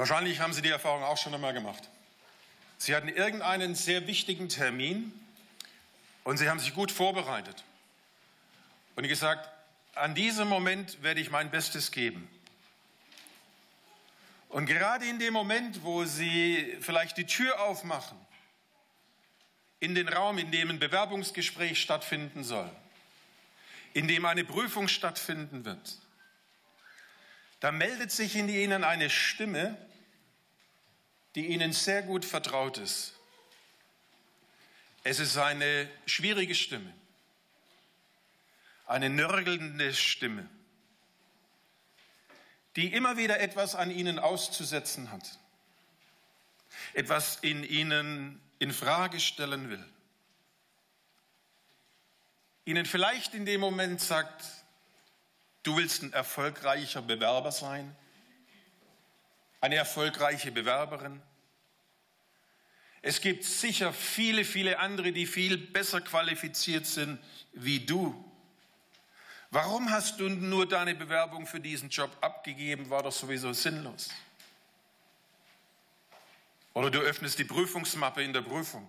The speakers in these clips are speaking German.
Wahrscheinlich haben Sie die Erfahrung auch schon einmal gemacht. Sie hatten irgendeinen sehr wichtigen Termin und Sie haben sich gut vorbereitet und gesagt, an diesem Moment werde ich mein Bestes geben. Und gerade in dem Moment, wo Sie vielleicht die Tür aufmachen, in den Raum, in dem ein Bewerbungsgespräch stattfinden soll, in dem eine Prüfung stattfinden wird, da meldet sich in Ihnen eine Stimme, die Ihnen sehr gut vertraut ist. Es ist eine schwierige Stimme, eine nörgelnde Stimme, die immer wieder etwas an Ihnen auszusetzen hat, etwas in Ihnen in Frage stellen will. Ihnen vielleicht in dem Moment sagt, Du willst ein erfolgreicher Bewerber sein? Eine erfolgreiche Bewerberin? Es gibt sicher viele, viele andere, die viel besser qualifiziert sind wie du. Warum hast du nur deine Bewerbung für diesen Job abgegeben? War doch sowieso sinnlos. Oder du öffnest die Prüfungsmappe in der Prüfung.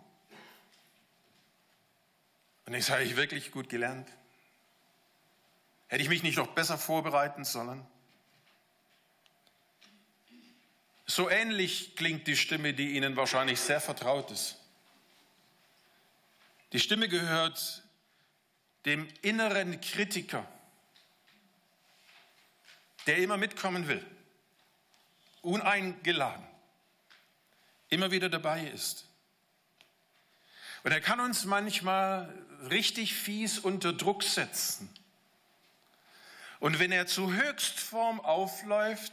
Und ich sage, ich wirklich gut gelernt. Hätte ich mich nicht noch besser vorbereiten sollen? So ähnlich klingt die Stimme, die Ihnen wahrscheinlich sehr vertraut ist. Die Stimme gehört dem inneren Kritiker, der immer mitkommen will, uneingeladen, immer wieder dabei ist. Und er kann uns manchmal richtig fies unter Druck setzen und wenn er zu Höchstform aufläuft,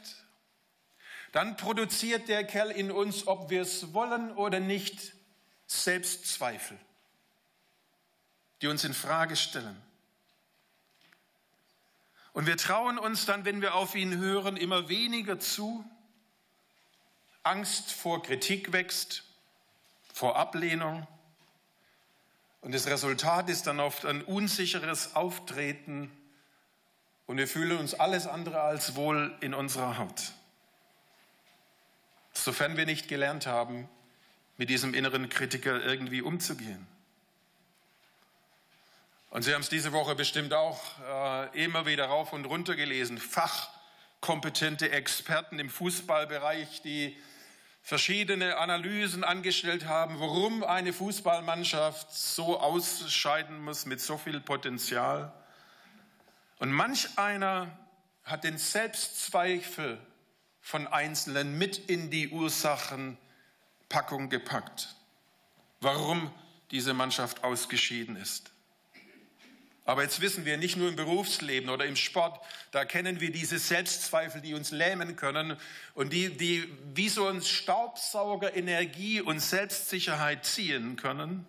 dann produziert der Kerl in uns, ob wir es wollen oder nicht, Selbstzweifel, die uns in Frage stellen. Und wir trauen uns dann, wenn wir auf ihn hören, immer weniger zu. Angst vor Kritik wächst, vor Ablehnung. Und das Resultat ist dann oft ein unsicheres Auftreten und wir fühlen uns alles andere als wohl in unserer Haut. Sofern wir nicht gelernt haben, mit diesem inneren Kritiker irgendwie umzugehen. Und Sie haben es diese Woche bestimmt auch äh, immer wieder rauf und runter gelesen. Fachkompetente Experten im Fußballbereich, die verschiedene Analysen angestellt haben, warum eine Fußballmannschaft so ausscheiden muss mit so viel Potenzial. Und manch einer hat den Selbstzweifel von Einzelnen mit in die Ursachenpackung gepackt, warum diese Mannschaft ausgeschieden ist. Aber jetzt wissen wir, nicht nur im Berufsleben oder im Sport, da kennen wir diese Selbstzweifel, die uns lähmen können und die, die wie so ein Staubsauger Energie und Selbstsicherheit ziehen können.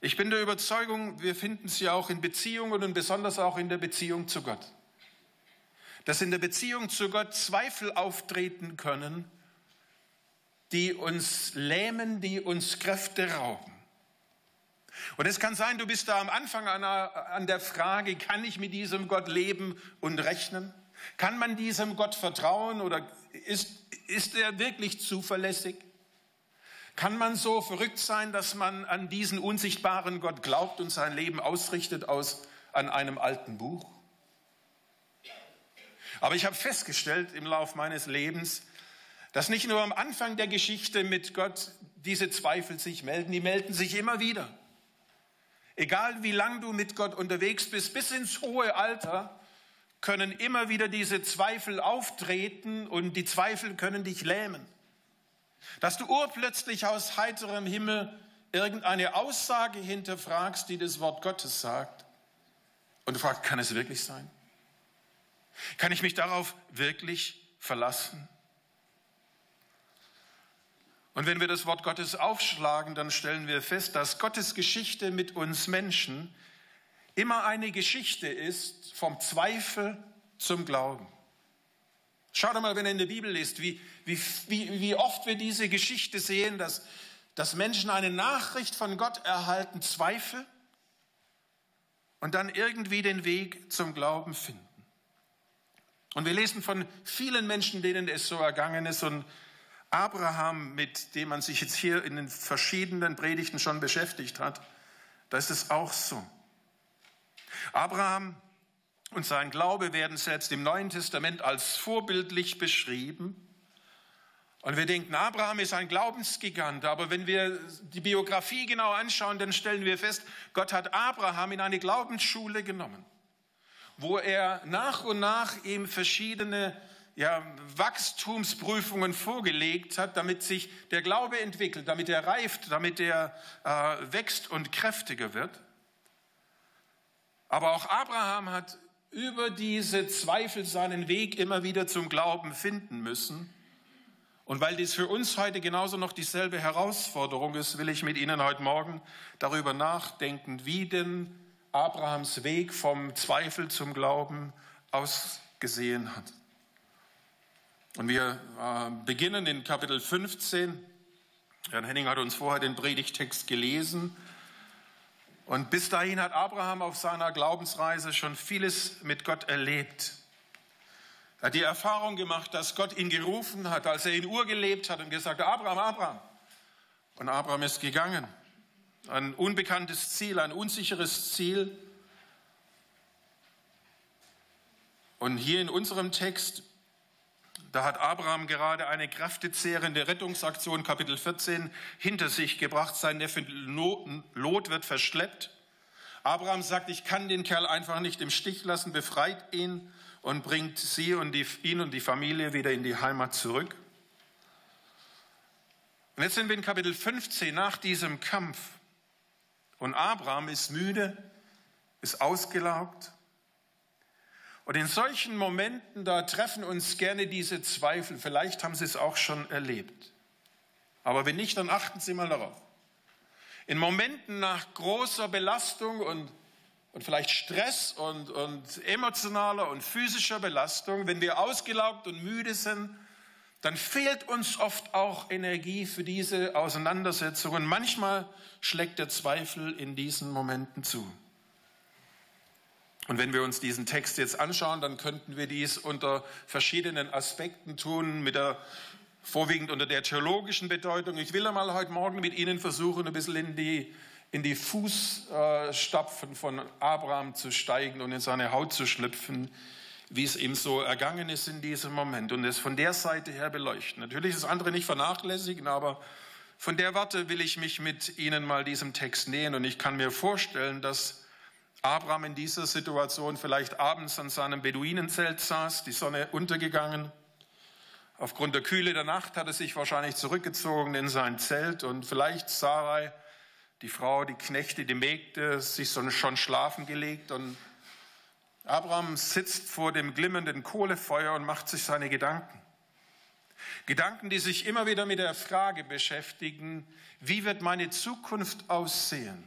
Ich bin der Überzeugung, wir finden sie auch in Beziehungen und besonders auch in der Beziehung zu Gott. Dass in der Beziehung zu Gott Zweifel auftreten können, die uns lähmen, die uns Kräfte rauben. Und es kann sein, du bist da am Anfang an der Frage, kann ich mit diesem Gott leben und rechnen? Kann man diesem Gott vertrauen oder ist, ist er wirklich zuverlässig? Kann man so verrückt sein, dass man an diesen unsichtbaren Gott glaubt und sein Leben ausrichtet aus an einem alten Buch? Aber ich habe festgestellt im Lauf meines Lebens, dass nicht nur am Anfang der Geschichte mit Gott diese Zweifel sich melden, die melden sich immer wieder. Egal wie lang du mit Gott unterwegs bist, bis ins hohe Alter, können immer wieder diese Zweifel auftreten und die Zweifel können dich lähmen. Dass du urplötzlich aus heiterem Himmel irgendeine Aussage hinterfragst, die das Wort Gottes sagt. Und du fragst, kann es wirklich sein? Kann ich mich darauf wirklich verlassen? Und wenn wir das Wort Gottes aufschlagen, dann stellen wir fest, dass Gottes Geschichte mit uns Menschen immer eine Geschichte ist vom Zweifel zum Glauben. Schau doch mal, wenn ihr in der Bibel liest, wie, wie, wie, wie oft wir diese Geschichte sehen, dass, dass Menschen eine Nachricht von Gott erhalten, Zweifel und dann irgendwie den Weg zum Glauben finden. Und wir lesen von vielen Menschen, denen es so ergangen ist. Und Abraham, mit dem man sich jetzt hier in den verschiedenen Predigten schon beschäftigt hat, da ist es auch so. Abraham und sein Glaube werden selbst im Neuen Testament als vorbildlich beschrieben. Und wir denken, Abraham ist ein Glaubensgigant, aber wenn wir die Biografie genau anschauen, dann stellen wir fest, Gott hat Abraham in eine Glaubensschule genommen wo er nach und nach ihm verschiedene ja, Wachstumsprüfungen vorgelegt hat, damit sich der Glaube entwickelt, damit er reift, damit er äh, wächst und kräftiger wird. Aber auch Abraham hat über diese Zweifel seinen Weg immer wieder zum Glauben finden müssen. Und weil dies für uns heute genauso noch dieselbe Herausforderung ist, will ich mit Ihnen heute Morgen darüber nachdenken, wie denn Abrahams Weg vom Zweifel zum Glauben ausgesehen hat. Und wir äh, beginnen in Kapitel 15. Herrn Henning hat uns vorher den Predigtext gelesen. Und bis dahin hat Abraham auf seiner Glaubensreise schon vieles mit Gott erlebt. Er hat die Erfahrung gemacht, dass Gott ihn gerufen hat, als er in Ur gelebt hat und gesagt, Abraham, Abraham. Und Abraham ist gegangen ein unbekanntes Ziel, ein unsicheres Ziel. Und hier in unserem Text, da hat Abraham gerade eine kräftezehrende Rettungsaktion, Kapitel 14, hinter sich gebracht. Sein Neffe Lot wird verschleppt. Abraham sagt, ich kann den Kerl einfach nicht im Stich lassen, befreit ihn und bringt sie und die, ihn und die Familie wieder in die Heimat zurück. Und jetzt sind wir in Kapitel 15 nach diesem Kampf. Und Abraham ist müde, ist ausgelaugt. Und in solchen Momenten, da treffen uns gerne diese Zweifel. Vielleicht haben Sie es auch schon erlebt. Aber wenn nicht, dann achten Sie mal darauf. In Momenten nach großer Belastung und, und vielleicht Stress und, und emotionaler und physischer Belastung, wenn wir ausgelaugt und müde sind, dann fehlt uns oft auch Energie für diese Auseinandersetzungen. Manchmal schlägt der Zweifel in diesen Momenten zu. Und wenn wir uns diesen Text jetzt anschauen, dann könnten wir dies unter verschiedenen Aspekten tun, mit der, vorwiegend unter der theologischen Bedeutung. Ich will einmal heute Morgen mit Ihnen versuchen, ein bisschen in die, in die Fußstapfen von Abraham zu steigen und in seine Haut zu schlüpfen wie es ihm so ergangen ist in diesem Moment und es von der Seite her beleuchten. Natürlich ist das andere nicht vernachlässigen, aber von der Warte will ich mich mit Ihnen mal diesem Text nähen und ich kann mir vorstellen, dass Abraham in dieser Situation vielleicht abends an seinem Beduinenzelt saß, die Sonne untergegangen. Aufgrund der Kühle der Nacht hat er sich wahrscheinlich zurückgezogen in sein Zelt und vielleicht Sarai, die Frau, die Knechte, die Mägde, sich schon schlafen gelegt und Abraham sitzt vor dem glimmenden Kohlefeuer und macht sich seine Gedanken. Gedanken, die sich immer wieder mit der Frage beschäftigen, wie wird meine Zukunft aussehen?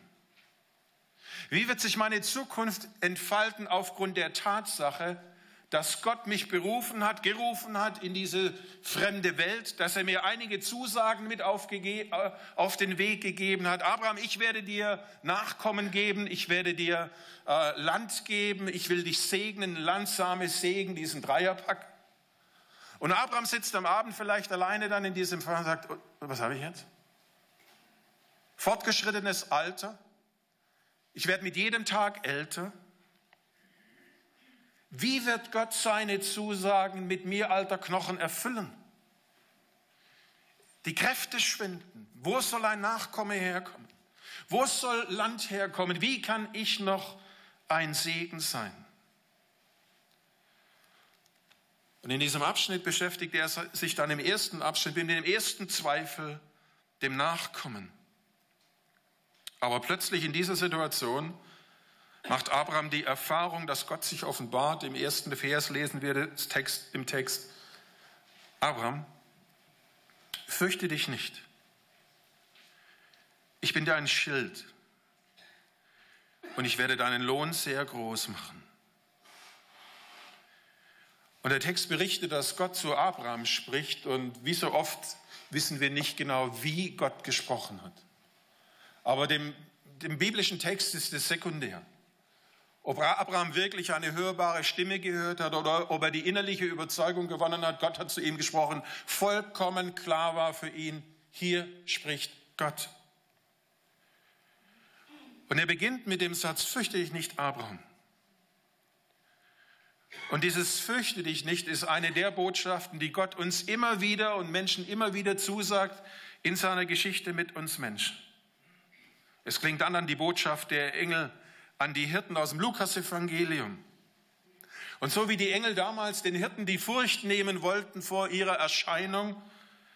Wie wird sich meine Zukunft entfalten aufgrund der Tatsache, dass Gott mich berufen hat, gerufen hat in diese fremde Welt, dass er mir einige Zusagen mit äh, auf den Weg gegeben hat. Abraham, ich werde dir Nachkommen geben, ich werde dir äh, Land geben, ich will dich segnen, landsame Segen, diesen Dreierpack. Und Abraham sitzt am Abend vielleicht alleine dann in diesem Fall und sagt, oh, was habe ich jetzt? Fortgeschrittenes Alter. Ich werde mit jedem Tag älter. Wie wird Gott seine Zusagen mit mir alter Knochen erfüllen? Die Kräfte schwinden. Wo soll ein Nachkomme herkommen? Wo soll Land herkommen? Wie kann ich noch ein Segen sein? Und in diesem Abschnitt beschäftigt er sich dann im ersten Abschnitt mit dem ersten Zweifel, dem Nachkommen. Aber plötzlich in dieser Situation macht Abraham die Erfahrung, dass Gott sich offenbart. Im ersten Vers lesen wir Text, im Text, Abraham, fürchte dich nicht. Ich bin dein Schild und ich werde deinen Lohn sehr groß machen. Und der Text berichtet, dass Gott zu Abraham spricht und wie so oft wissen wir nicht genau, wie Gott gesprochen hat. Aber dem, dem biblischen Text ist es sekundär. Ob Abraham wirklich eine hörbare Stimme gehört hat oder ob er die innerliche Überzeugung gewonnen hat, Gott hat zu ihm gesprochen, vollkommen klar war für ihn, hier spricht Gott. Und er beginnt mit dem Satz, fürchte dich nicht, Abraham. Und dieses Fürchte dich nicht ist eine der Botschaften, die Gott uns immer wieder und Menschen immer wieder zusagt in seiner Geschichte mit uns Menschen. Es klingt an an die Botschaft der Engel an die Hirten aus dem Lukasevangelium. Und so wie die Engel damals den Hirten die Furcht nehmen wollten vor ihrer Erscheinung,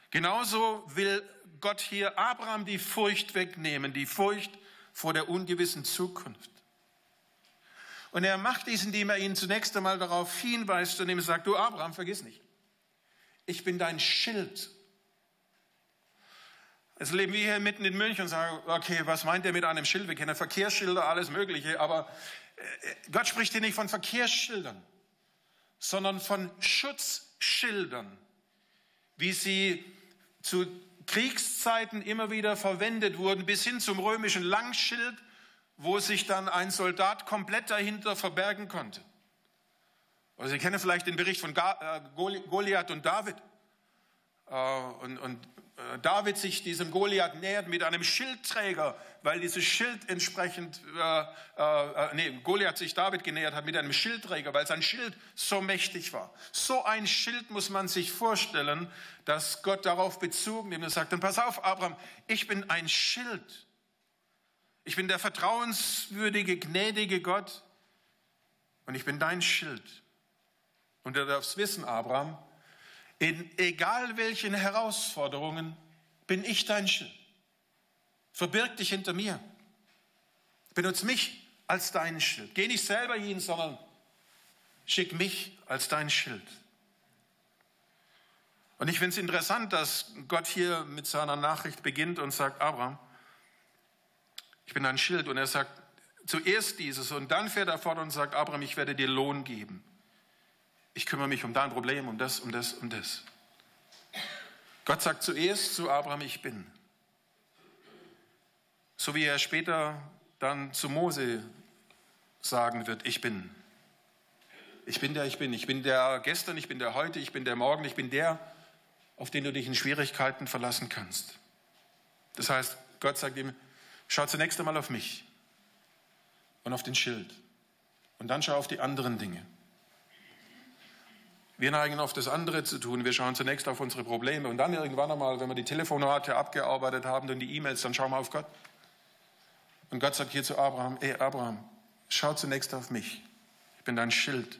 genauso will Gott hier Abraham die Furcht wegnehmen, die Furcht vor der ungewissen Zukunft. Und er macht dies, indem er ihn zunächst einmal darauf hinweist und ihm sagt, du Abraham, vergiss nicht, ich bin dein Schild. Jetzt leben wir hier mitten in München und sagen, okay, was meint er mit einem Schild? Wir kennen Verkehrsschilder, alles Mögliche, aber äh, Gott spricht hier nicht von Verkehrsschildern, sondern von Schutzschildern, wie sie zu Kriegszeiten immer wieder verwendet wurden, bis hin zum römischen Langschild, wo sich dann ein Soldat komplett dahinter verbergen konnte. Also Sie kennen vielleicht den Bericht von äh, Goliath und David. Äh, und, und äh, David sich diesem Goliath nähert mit einem Schildträger, weil dieses Schild entsprechend, äh, äh, nee, Goliath sich David genähert hat mit einem Schildträger, weil sein Schild so mächtig war. So ein Schild muss man sich vorstellen, dass Gott darauf Bezug nimmt und sagt, dann pass auf, Abraham, ich bin ein Schild. Ich bin der vertrauenswürdige, gnädige Gott und ich bin dein Schild. Und du darfst wissen, Abraham, in egal welchen Herausforderungen bin ich dein Schild. Verbirg dich hinter mir. Benutze mich als dein Schild. Geh nicht selber hin, sondern schick mich als dein Schild. Und ich finde es interessant, dass Gott hier mit seiner Nachricht beginnt und sagt, Abraham, ich bin ein Schild. Und er sagt zuerst dieses und dann fährt er fort und sagt, Abraham, ich werde dir Lohn geben. Ich kümmere mich um dein Problem, um das, um das, um das. Gott sagt zuerst zu Abraham, ich bin. So wie er später dann zu Mose sagen wird, ich bin. Ich bin der, ich bin. Ich bin der gestern, ich bin der heute, ich bin der morgen, ich bin der, auf den du dich in Schwierigkeiten verlassen kannst. Das heißt, Gott sagt ihm, schau zunächst einmal auf mich und auf den Schild. Und dann schau auf die anderen Dinge. Wir neigen oft das andere zu tun. Wir schauen zunächst auf unsere Probleme und dann irgendwann einmal, wenn wir die Telefonate abgearbeitet haben und die E-Mails, dann schauen wir auf Gott. Und Gott sagt hier zu Abraham, ey Abraham, schau zunächst auf mich. Ich bin dein Schild.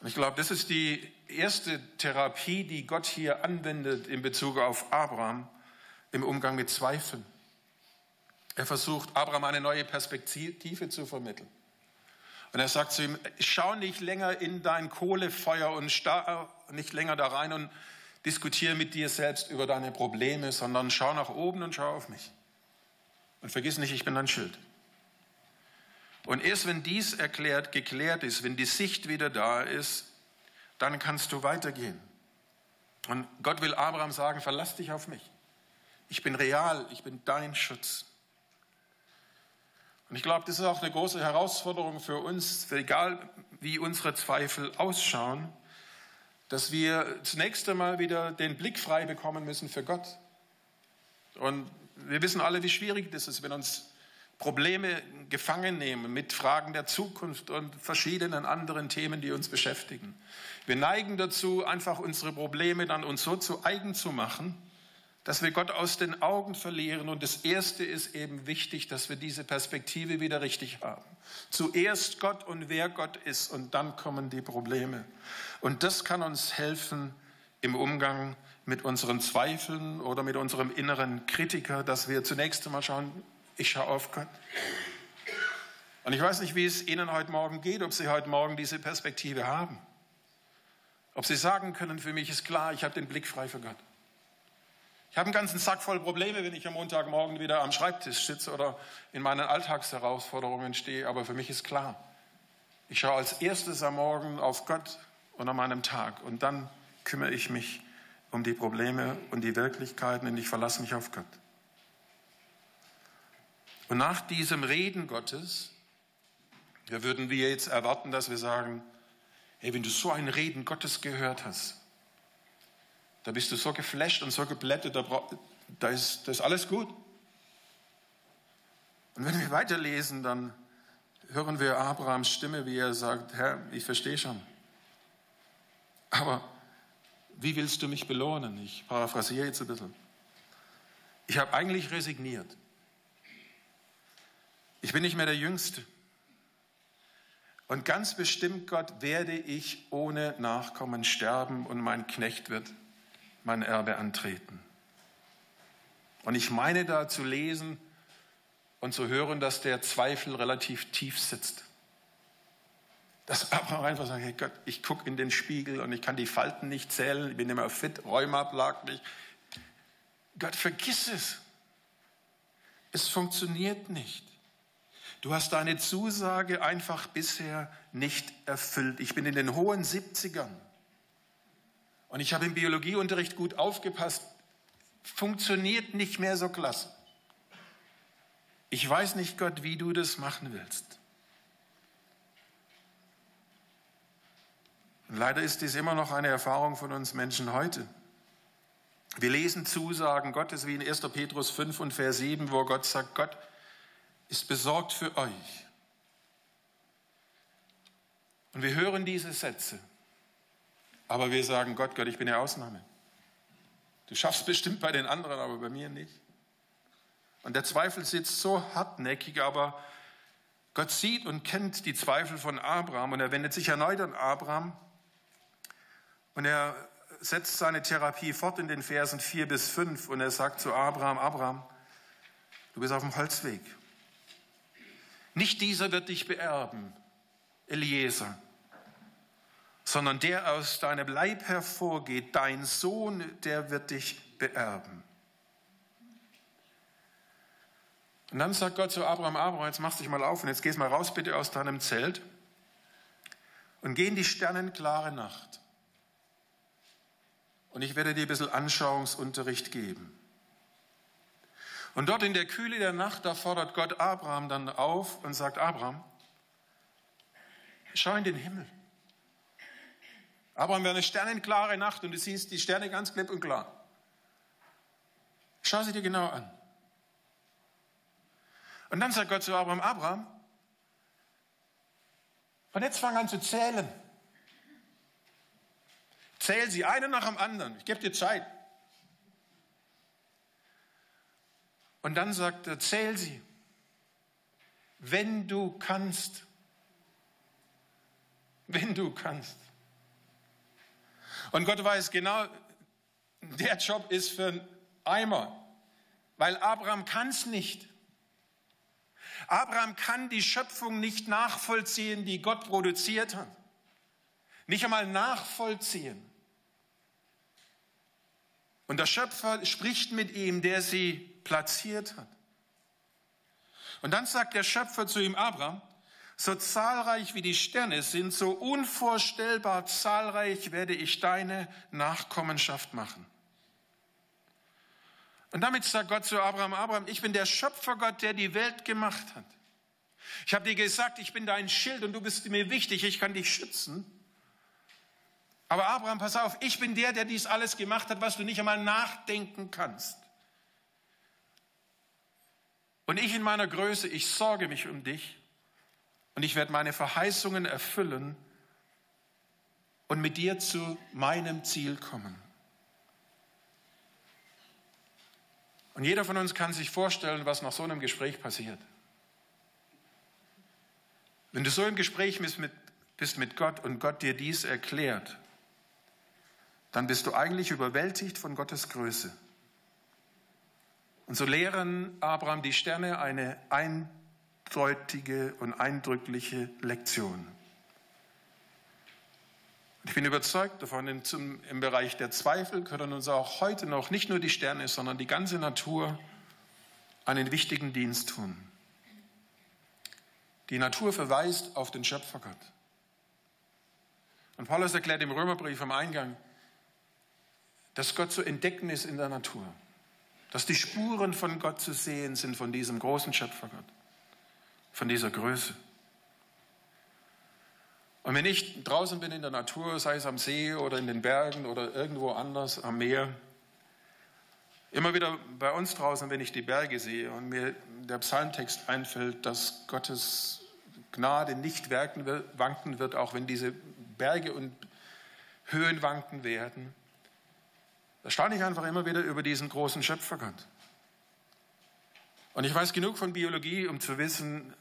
Und ich glaube, das ist die erste Therapie, die Gott hier anwendet in Bezug auf Abraham im Umgang mit Zweifeln. Er versucht, Abraham eine neue Perspektive zu vermitteln. Und er sagt zu ihm, schau nicht länger in dein Kohlefeuer und starr nicht länger da rein und diskutiere mit dir selbst über deine Probleme, sondern schau nach oben und schau auf mich. Und vergiss nicht, ich bin dein Schild. Und erst wenn dies erklärt, geklärt ist, wenn die Sicht wieder da ist, dann kannst du weitergehen. Und Gott will Abraham sagen, verlass dich auf mich. Ich bin real, ich bin dein Schutz. Und ich glaube, das ist auch eine große Herausforderung für uns, egal wie unsere Zweifel ausschauen, dass wir zunächst einmal wieder den Blick frei bekommen müssen für Gott. Und wir wissen alle, wie schwierig das ist, wenn uns Probleme gefangen nehmen mit Fragen der Zukunft und verschiedenen anderen Themen, die uns beschäftigen. Wir neigen dazu, einfach unsere Probleme dann uns so zu eigen zu machen, dass wir Gott aus den Augen verlieren. Und das Erste ist eben wichtig, dass wir diese Perspektive wieder richtig haben. Zuerst Gott und wer Gott ist und dann kommen die Probleme. Und das kann uns helfen im Umgang mit unseren Zweifeln oder mit unserem inneren Kritiker, dass wir zunächst einmal schauen, ich schaue auf Gott. Und ich weiß nicht, wie es Ihnen heute Morgen geht, ob Sie heute Morgen diese Perspektive haben. Ob Sie sagen können, für mich ist klar, ich habe den Blick frei für Gott. Ich habe einen ganzen Sack voll Probleme, wenn ich am Montagmorgen wieder am Schreibtisch sitze oder in meinen Alltagsherausforderungen stehe. Aber für mich ist klar, ich schaue als erstes am Morgen auf Gott und an meinem Tag. Und dann kümmere ich mich um die Probleme und die Wirklichkeiten und ich verlasse mich auf Gott. Und nach diesem Reden Gottes Da würden wir jetzt erwarten, dass wir sagen, hey, wenn du so ein Reden Gottes gehört hast, da bist du so geflasht und so geblättet, da, da, ist, da ist alles gut. Und wenn wir weiterlesen, dann hören wir Abrahams Stimme, wie er sagt, Herr, ich verstehe schon. Aber wie willst du mich belohnen? Ich paraphrasiere jetzt ein bisschen. Ich habe eigentlich resigniert. Ich bin nicht mehr der Jüngste. Und ganz bestimmt, Gott, werde ich ohne Nachkommen sterben und mein Knecht wird mein Erbe antreten. Und ich meine da zu lesen und zu hören, dass der Zweifel relativ tief sitzt. Dass Abraham einfach sagt, hey Gott, ich gucke in den Spiegel und ich kann die Falten nicht zählen, ich bin immer fit, Rheuma plagt mich. Gott, vergiss es. Es funktioniert nicht. Du hast deine Zusage einfach bisher nicht erfüllt. Ich bin in den hohen 70ern und ich habe im Biologieunterricht gut aufgepasst. Funktioniert nicht mehr so klasse. Ich weiß nicht, Gott, wie du das machen willst. Und leider ist dies immer noch eine Erfahrung von uns Menschen heute. Wir lesen Zusagen Gottes wie in 1. Petrus 5 und Vers 7, wo Gott sagt, Gott ist besorgt für euch. Und wir hören diese Sätze, aber wir sagen, Gott, Gott, ich bin eine Ausnahme. Du schaffst bestimmt bei den anderen, aber bei mir nicht. Und der Zweifel sitzt so hartnäckig, aber Gott sieht und kennt die Zweifel von Abraham und er wendet sich erneut an Abraham und er setzt seine Therapie fort in den Versen 4 bis 5 und er sagt zu Abraham, Abraham, du bist auf dem Holzweg. Nicht dieser wird dich beerben, Eliezer, sondern der aus deinem Leib hervorgeht, dein Sohn, der wird dich beerben. Und dann sagt Gott zu Abraham, Abraham, jetzt machst dich mal auf und jetzt gehst mal raus bitte aus deinem Zelt und geh in die sternenklare Nacht. Und ich werde dir ein bisschen Anschauungsunterricht geben. Und dort in der Kühle der Nacht, da fordert Gott Abraham dann auf und sagt, Abraham, schau in den Himmel. Abraham, wäre eine sternenklare Nacht und du siehst die Sterne ganz klipp und klar. Schau sie dir genau an. Und dann sagt Gott zu Abraham, Abraham, und jetzt fang an zu zählen. Zähl sie eine nach dem anderen. Ich gebe dir Zeit. Und dann sagt er, zähl sie, wenn du kannst. Wenn du kannst. Und Gott weiß genau, der Job ist für einen Eimer, weil Abraham kann es nicht. Abraham kann die Schöpfung nicht nachvollziehen, die Gott produziert hat. Nicht einmal nachvollziehen. Und der Schöpfer spricht mit ihm, der sie platziert hat. Und dann sagt der Schöpfer zu ihm, Abraham, so zahlreich wie die Sterne sind, so unvorstellbar zahlreich werde ich deine Nachkommenschaft machen. Und damit sagt Gott zu Abraham, Abraham, ich bin der Schöpfergott, der die Welt gemacht hat. Ich habe dir gesagt, ich bin dein Schild und du bist mir wichtig, ich kann dich schützen. Aber Abraham, pass auf, ich bin der, der dies alles gemacht hat, was du nicht einmal nachdenken kannst. Und ich in meiner Größe, ich sorge mich um dich und ich werde meine Verheißungen erfüllen und mit dir zu meinem Ziel kommen. Und jeder von uns kann sich vorstellen, was nach so einem Gespräch passiert. Wenn du so im Gespräch bist mit, bist mit Gott und Gott dir dies erklärt, dann bist du eigentlich überwältigt von Gottes Größe. Und so lehren Abraham die Sterne eine eindeutige und eindrückliche Lektion. Ich bin überzeugt davon, im Bereich der Zweifel können uns auch heute noch nicht nur die Sterne, sondern die ganze Natur einen wichtigen Dienst tun. Die Natur verweist auf den Schöpfergott. Und Paulus erklärt im Römerbrief am Eingang, dass Gott zu entdecken ist in der Natur, dass die Spuren von Gott zu sehen sind, von diesem großen Schöpfergott, von dieser Größe. Und wenn ich draußen bin in der Natur, sei es am See oder in den Bergen oder irgendwo anders am Meer, immer wieder bei uns draußen, wenn ich die Berge sehe und mir der Psalmtext einfällt, dass Gottes Gnade nicht wanken wird, auch wenn diese Berge und Höhen wanken werden, da staune ich einfach immer wieder über diesen großen Schöpfergott. Und ich weiß genug von Biologie, um zu wissen,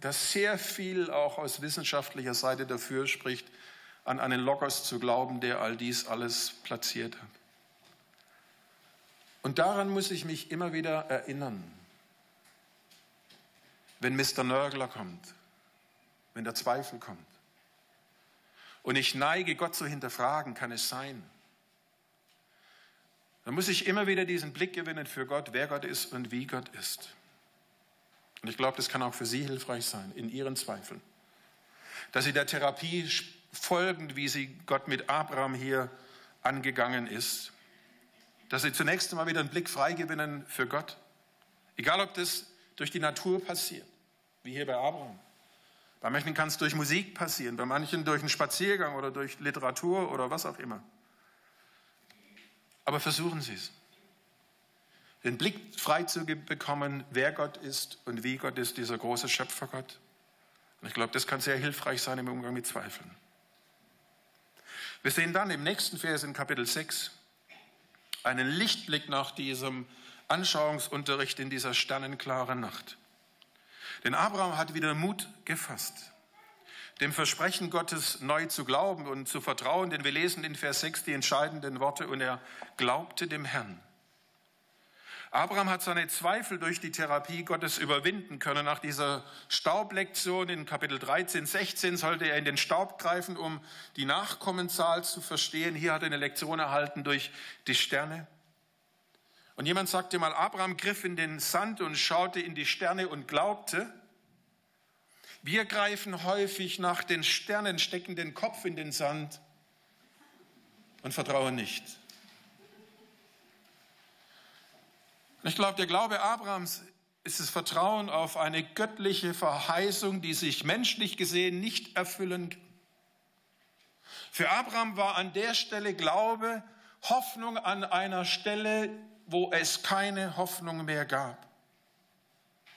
dass sehr viel auch aus wissenschaftlicher Seite dafür spricht, an einen Logos zu glauben, der all dies alles platziert hat. Und daran muss ich mich immer wieder erinnern, wenn Mr. Nörgler kommt, wenn der Zweifel kommt. Und ich neige, Gott zu hinterfragen, kann es sein? Dann muss ich immer wieder diesen Blick gewinnen für Gott, wer Gott ist und wie Gott ist. Und ich glaube, das kann auch für Sie hilfreich sein in Ihren Zweifeln. Dass Sie der Therapie folgen, wie sie Gott mit Abraham hier angegangen ist. Dass Sie zunächst einmal wieder einen Blick freigewinnen für Gott. Egal, ob das durch die Natur passiert, wie hier bei Abraham. Bei manchen kann es durch Musik passieren, bei manchen durch einen Spaziergang oder durch Literatur oder was auch immer. Aber versuchen Sie es. Den Blick frei zu bekommen, wer Gott ist und wie Gott ist, dieser große Schöpfergott. Und ich glaube, das kann sehr hilfreich sein im Umgang mit Zweifeln. Wir sehen dann im nächsten Vers in Kapitel 6 einen Lichtblick nach diesem Anschauungsunterricht in dieser sternenklaren Nacht. Denn Abraham hat wieder Mut gefasst dem Versprechen Gottes neu zu glauben und zu vertrauen, denn wir lesen in Vers 6 die entscheidenden Worte und er glaubte dem Herrn. Abraham hat seine Zweifel durch die Therapie Gottes überwinden können. Nach dieser Staublektion in Kapitel 13, 16 sollte er in den Staub greifen, um die Nachkommenzahl zu verstehen. Hier hat er eine Lektion erhalten durch die Sterne. Und jemand sagte mal, Abraham griff in den Sand und schaute in die Sterne und glaubte. Wir greifen häufig nach den Sternen, stecken den Kopf in den Sand und vertrauen nicht. Ich glaube, der Glaube Abrahams ist das Vertrauen auf eine göttliche Verheißung, die sich menschlich gesehen nicht erfüllen kann. Für Abraham war an der Stelle Glaube Hoffnung an einer Stelle, wo es keine Hoffnung mehr gab.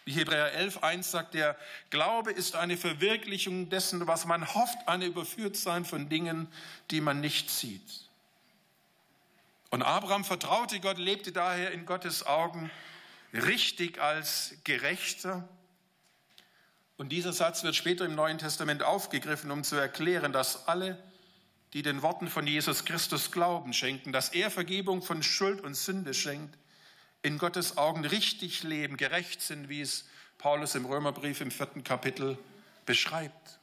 Wie Hebräer 11, 1 sagt, der Glaube ist eine Verwirklichung dessen, was man hofft, eine Überführtsein von Dingen, die man nicht sieht. Und Abraham vertraute Gott, lebte daher in Gottes Augen richtig als Gerechter. Und dieser Satz wird später im Neuen Testament aufgegriffen, um zu erklären, dass alle, die den Worten von Jesus Christus Glauben schenken, dass er Vergebung von Schuld und Sünde schenkt, in Gottes Augen richtig leben, gerecht sind, wie es Paulus im Römerbrief im vierten Kapitel beschreibt.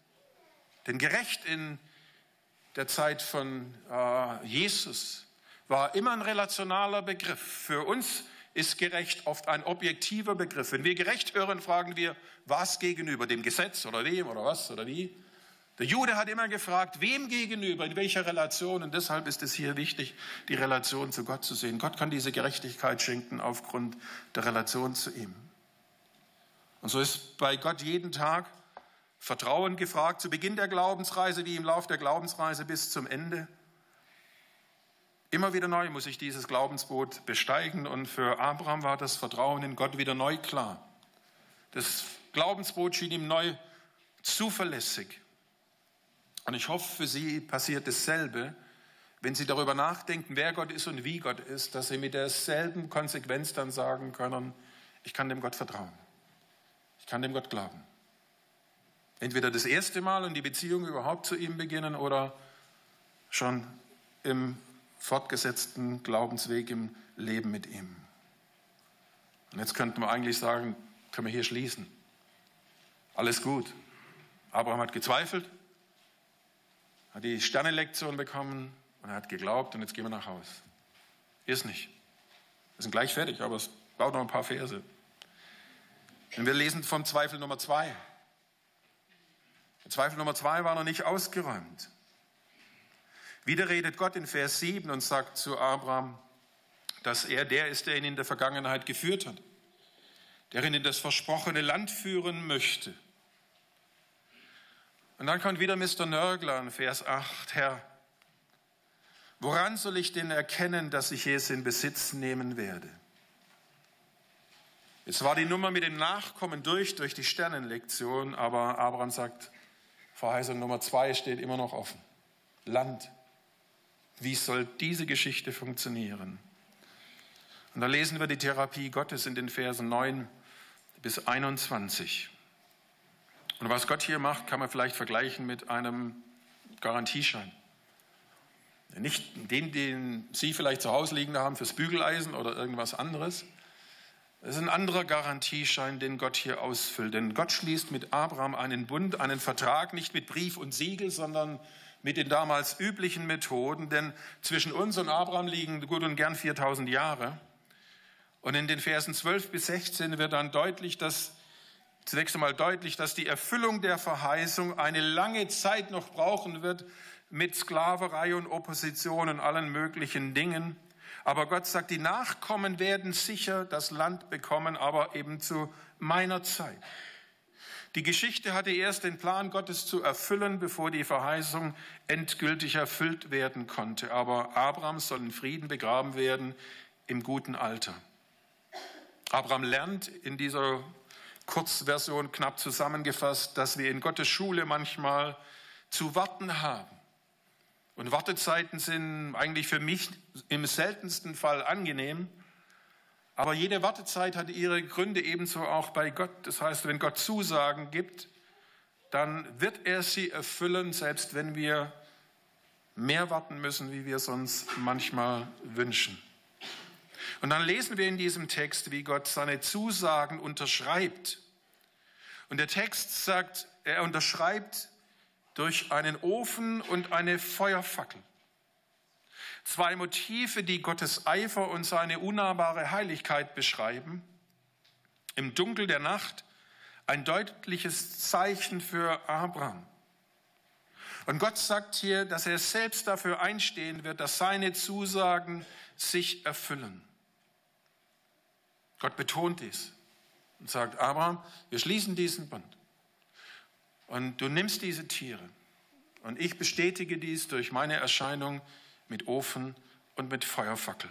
Denn gerecht in der Zeit von äh, Jesus war immer ein relationaler Begriff. Für uns ist gerecht oft ein objektiver Begriff. Wenn wir gerecht hören, fragen wir, was gegenüber dem Gesetz oder wem oder was oder wie. Der Jude hat immer gefragt, wem gegenüber, in welcher Relation. Und deshalb ist es hier wichtig, die Relation zu Gott zu sehen. Gott kann diese Gerechtigkeit schenken aufgrund der Relation zu ihm. Und so ist bei Gott jeden Tag Vertrauen gefragt, zu Beginn der Glaubensreise wie im Lauf der Glaubensreise bis zum Ende. Immer wieder neu muss ich dieses Glaubensboot besteigen und für Abraham war das Vertrauen in Gott wieder neu klar. Das Glaubensboot schien ihm neu zuverlässig. Und ich hoffe, für Sie passiert dasselbe, wenn Sie darüber nachdenken, wer Gott ist und wie Gott ist, dass Sie mit derselben Konsequenz dann sagen können, ich kann dem Gott vertrauen. Ich kann dem Gott glauben. Entweder das erste Mal und die Beziehung überhaupt zu ihm beginnen oder schon im fortgesetzten Glaubensweg im Leben mit ihm. Und jetzt könnten wir eigentlich sagen, können wir hier schließen. Alles gut. Abraham hat gezweifelt, hat die Sternenlektion bekommen und er hat geglaubt und jetzt gehen wir nach Haus. Ist nicht. Wir sind gleich fertig, aber es braucht noch ein paar Verse. Und wir lesen vom Zweifel Nummer zwei. Der Zweifel Nummer zwei war noch nicht ausgeräumt. Wieder redet Gott in Vers 7 und sagt zu Abraham, dass er der ist, der ihn in der Vergangenheit geführt hat, der ihn in das versprochene Land führen möchte. Und dann kommt wieder Mr. Nörgler in Vers 8, Herr, woran soll ich denn erkennen, dass ich es in Besitz nehmen werde? Jetzt war die Nummer mit den Nachkommen durch, durch die Sternenlektion, aber Abraham sagt, Verheißung Nummer zwei steht immer noch offen. Land. Wie soll diese Geschichte funktionieren? Und da lesen wir die Therapie Gottes in den Versen 9 bis 21. Und was Gott hier macht, kann man vielleicht vergleichen mit einem Garantieschein. Nicht den, den Sie vielleicht zu Hause liegen haben fürs Bügeleisen oder irgendwas anderes, das ist ein anderer Garantieschein, den Gott hier ausfüllt. Denn Gott schließt mit Abraham einen Bund, einen Vertrag, nicht mit Brief und Siegel, sondern mit den damals üblichen Methoden. Denn zwischen uns und Abraham liegen gut und gern 4000 Jahre. Und in den Versen 12 bis 16 wird dann deutlich, dass zunächst einmal deutlich, dass die Erfüllung der Verheißung eine lange Zeit noch brauchen wird mit Sklaverei und Opposition und allen möglichen Dingen. Aber Gott sagt, die Nachkommen werden sicher das Land bekommen, aber eben zu meiner Zeit. Die Geschichte hatte erst den Plan Gottes zu erfüllen, bevor die Verheißung endgültig erfüllt werden konnte. Aber Abraham soll in Frieden begraben werden im guten Alter. Abraham lernt in dieser Kurzversion knapp zusammengefasst, dass wir in Gottes Schule manchmal zu warten haben. Und Wartezeiten sind eigentlich für mich im seltensten Fall angenehm. Aber jede Wartezeit hat ihre Gründe ebenso auch bei Gott. Das heißt, wenn Gott Zusagen gibt, dann wird er sie erfüllen, selbst wenn wir mehr warten müssen, wie wir sonst manchmal wünschen. Und dann lesen wir in diesem Text, wie Gott seine Zusagen unterschreibt. Und der Text sagt, er unterschreibt durch einen Ofen und eine Feuerfackel. Zwei Motive, die Gottes Eifer und seine unnahbare Heiligkeit beschreiben. Im Dunkel der Nacht ein deutliches Zeichen für Abraham. Und Gott sagt hier, dass er selbst dafür einstehen wird, dass seine Zusagen sich erfüllen. Gott betont dies und sagt, Abraham, wir schließen diesen Bund. Und du nimmst diese Tiere. Und ich bestätige dies durch meine Erscheinung mit Ofen und mit Feuerfackel.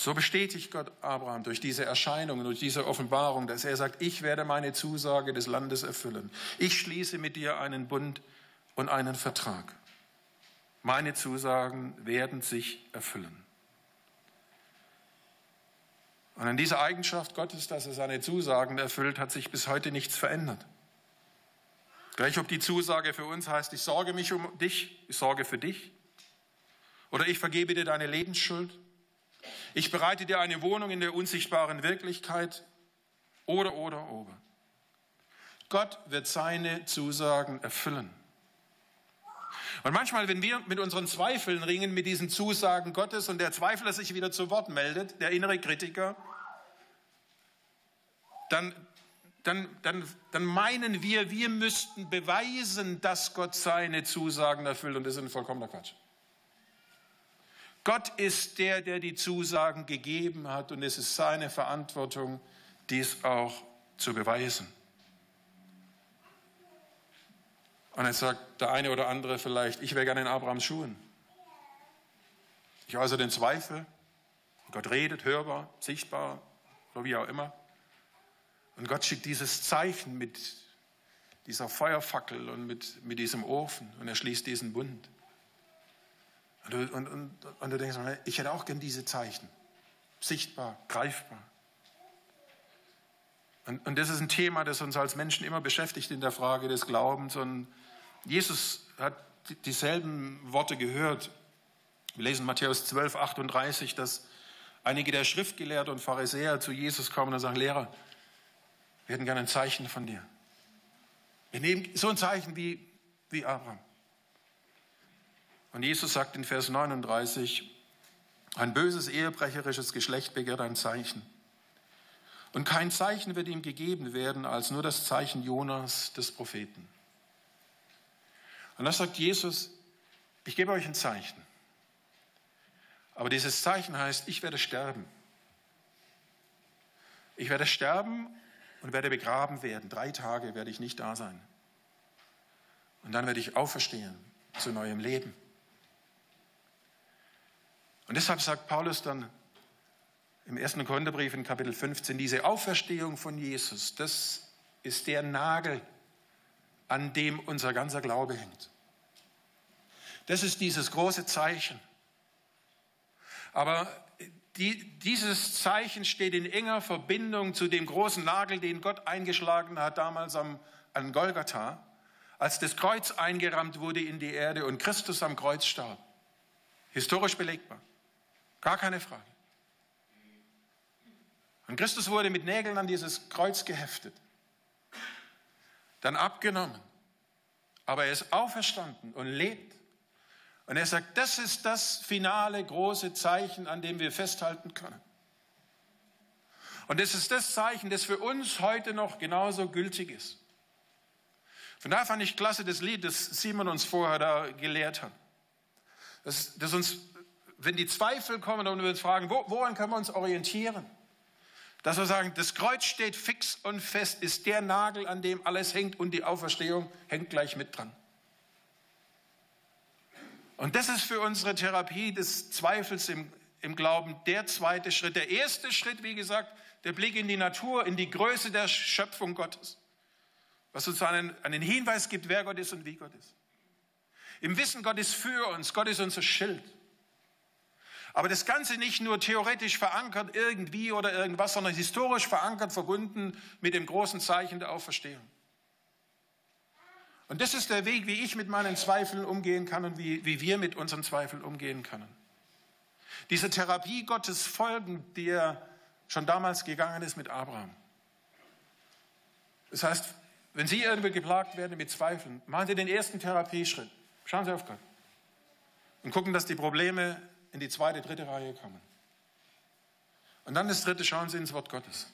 So bestätigt Gott Abraham durch diese Erscheinung, durch diese Offenbarung, dass er sagt, ich werde meine Zusage des Landes erfüllen. Ich schließe mit dir einen Bund und einen Vertrag. Meine Zusagen werden sich erfüllen. Und an dieser Eigenschaft Gottes, dass er seine Zusagen erfüllt, hat sich bis heute nichts verändert. Gleich ob die Zusage für uns heißt, ich sorge mich um dich, ich sorge für dich. Oder ich vergebe dir deine Lebensschuld. Ich bereite dir eine Wohnung in der unsichtbaren Wirklichkeit. Oder, oder, oder. Gott wird seine Zusagen erfüllen. Und manchmal, wenn wir mit unseren Zweifeln ringen, mit diesen Zusagen Gottes und der Zweifler sich wieder zu Wort meldet, der innere Kritiker, dann, dann, dann, dann meinen wir, wir müssten beweisen, dass Gott seine Zusagen erfüllt und das ist ein vollkommener Quatsch. Gott ist der, der die Zusagen gegeben hat und es ist seine Verantwortung, dies auch zu beweisen. Und jetzt sagt der eine oder andere vielleicht, ich wäre gerne in Abrahams Schuhen. Ich äußere den Zweifel. Gott redet hörbar, sichtbar oder wie auch immer. Und Gott schickt dieses Zeichen mit dieser Feuerfackel und mit, mit diesem Ofen und er schließt diesen Bund. Und du, und, und, und du denkst, ich hätte auch gern diese Zeichen. Sichtbar, greifbar. Und, und das ist ein Thema, das uns als Menschen immer beschäftigt in der Frage des Glaubens. Und Jesus hat dieselben Worte gehört. Wir lesen Matthäus 12, 38, dass einige der Schriftgelehrten und Pharisäer zu Jesus kommen und sagen, Lehrer, wir hätten gerne ein Zeichen von dir. Wir nehmen so ein Zeichen wie, wie Abraham. Und Jesus sagt in Vers 39, ein böses, ehebrecherisches Geschlecht begehrt ein Zeichen. Und kein Zeichen wird ihm gegeben werden, als nur das Zeichen Jonas des Propheten. Und da sagt Jesus, ich gebe euch ein Zeichen. Aber dieses Zeichen heißt, ich werde sterben. Ich werde sterben und werde begraben werden. Drei Tage werde ich nicht da sein. Und dann werde ich auferstehen zu neuem Leben. Und deshalb sagt Paulus dann im ersten Korintherbrief in Kapitel 15, diese Auferstehung von Jesus, das ist der Nagel, an dem unser ganzer Glaube hängt. Das ist dieses große Zeichen. Aber die, dieses Zeichen steht in enger Verbindung zu dem großen Nagel, den Gott eingeschlagen hat damals am, an Golgatha, als das Kreuz eingerammt wurde in die Erde und Christus am Kreuz starb. Historisch belegbar. Gar keine Frage. Und Christus wurde mit Nägeln an dieses Kreuz geheftet, dann abgenommen. Aber er ist auferstanden und lebt. Und er sagt, das ist das finale große Zeichen, an dem wir festhalten können. Und das ist das Zeichen, das für uns heute noch genauso gültig ist. Von daher fand ich klasse das Lied, das Simon uns vorher da gelehrt hat. Das, das uns, wenn die Zweifel kommen und wir uns fragen, wo, woran können wir uns orientieren? Dass wir sagen, das Kreuz steht fix und fest, ist der Nagel, an dem alles hängt und die Auferstehung hängt gleich mit dran. Und das ist für unsere Therapie des Zweifels im, im Glauben der zweite Schritt. Der erste Schritt, wie gesagt, der Blick in die Natur, in die Größe der Schöpfung Gottes, was uns einen, einen Hinweis gibt, wer Gott ist und wie Gott ist. Im Wissen, Gott ist für uns, Gott ist unser Schild. Aber das Ganze nicht nur theoretisch verankert irgendwie oder irgendwas, sondern historisch verankert, verbunden mit dem großen Zeichen der Auferstehung. Und das ist der Weg, wie ich mit meinen Zweifeln umgehen kann und wie, wie wir mit unseren Zweifeln umgehen können. Diese Therapie Gottes folgen, die er schon damals gegangen ist mit Abraham. Das heißt, wenn Sie irgendwie geplagt werden mit Zweifeln, machen Sie den ersten Therapieschritt. Schauen Sie auf Gott. Und gucken, dass die Probleme in die zweite, dritte Reihe kommen. Und dann das dritte, schauen Sie ins Wort Gottes.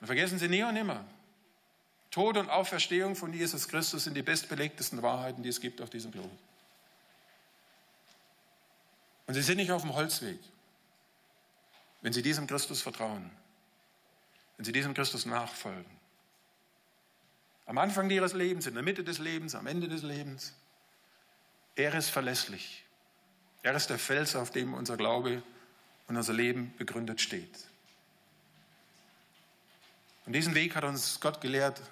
Und vergessen Sie nie und nimmer, Tod und Auferstehung von Jesus Christus sind die bestbelegtesten Wahrheiten, die es gibt auf diesem Globus. Und Sie sind nicht auf dem Holzweg, wenn Sie diesem Christus vertrauen, wenn Sie diesem Christus nachfolgen. Am Anfang Ihres Lebens, in der Mitte des Lebens, am Ende des Lebens. Er ist verlässlich. Er ist der Fels, auf dem unser Glaube und unser Leben begründet steht. Und diesen Weg hat uns Gott gelehrt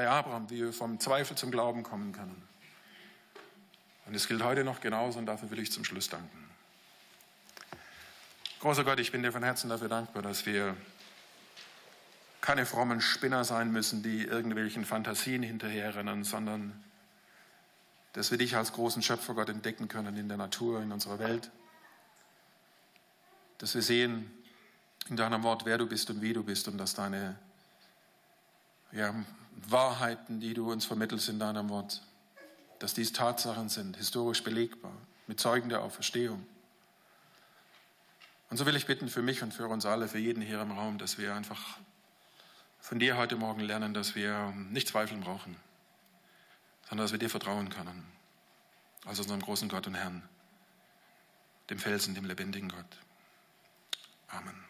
bei Abraham, wie wir vom Zweifel zum Glauben kommen können. Und es gilt heute noch genauso und dafür will ich zum Schluss danken. Großer Gott, ich bin dir von Herzen dafür dankbar, dass wir keine frommen Spinner sein müssen, die irgendwelchen Fantasien hinterherrennen, sondern dass wir dich als großen Schöpfer Gott entdecken können in der Natur, in unserer Welt. Dass wir sehen in deinem Wort, wer du bist und wie du bist und dass deine ja, Wahrheiten, die du uns vermittelst in deinem Wort, dass dies Tatsachen sind, historisch belegbar, mit Zeugen der Auferstehung. Und so will ich bitten für mich und für uns alle, für jeden hier im Raum, dass wir einfach von dir heute Morgen lernen, dass wir nicht zweifeln brauchen, sondern dass wir dir vertrauen können, als unserem großen Gott und Herrn, dem Felsen, dem lebendigen Gott. Amen.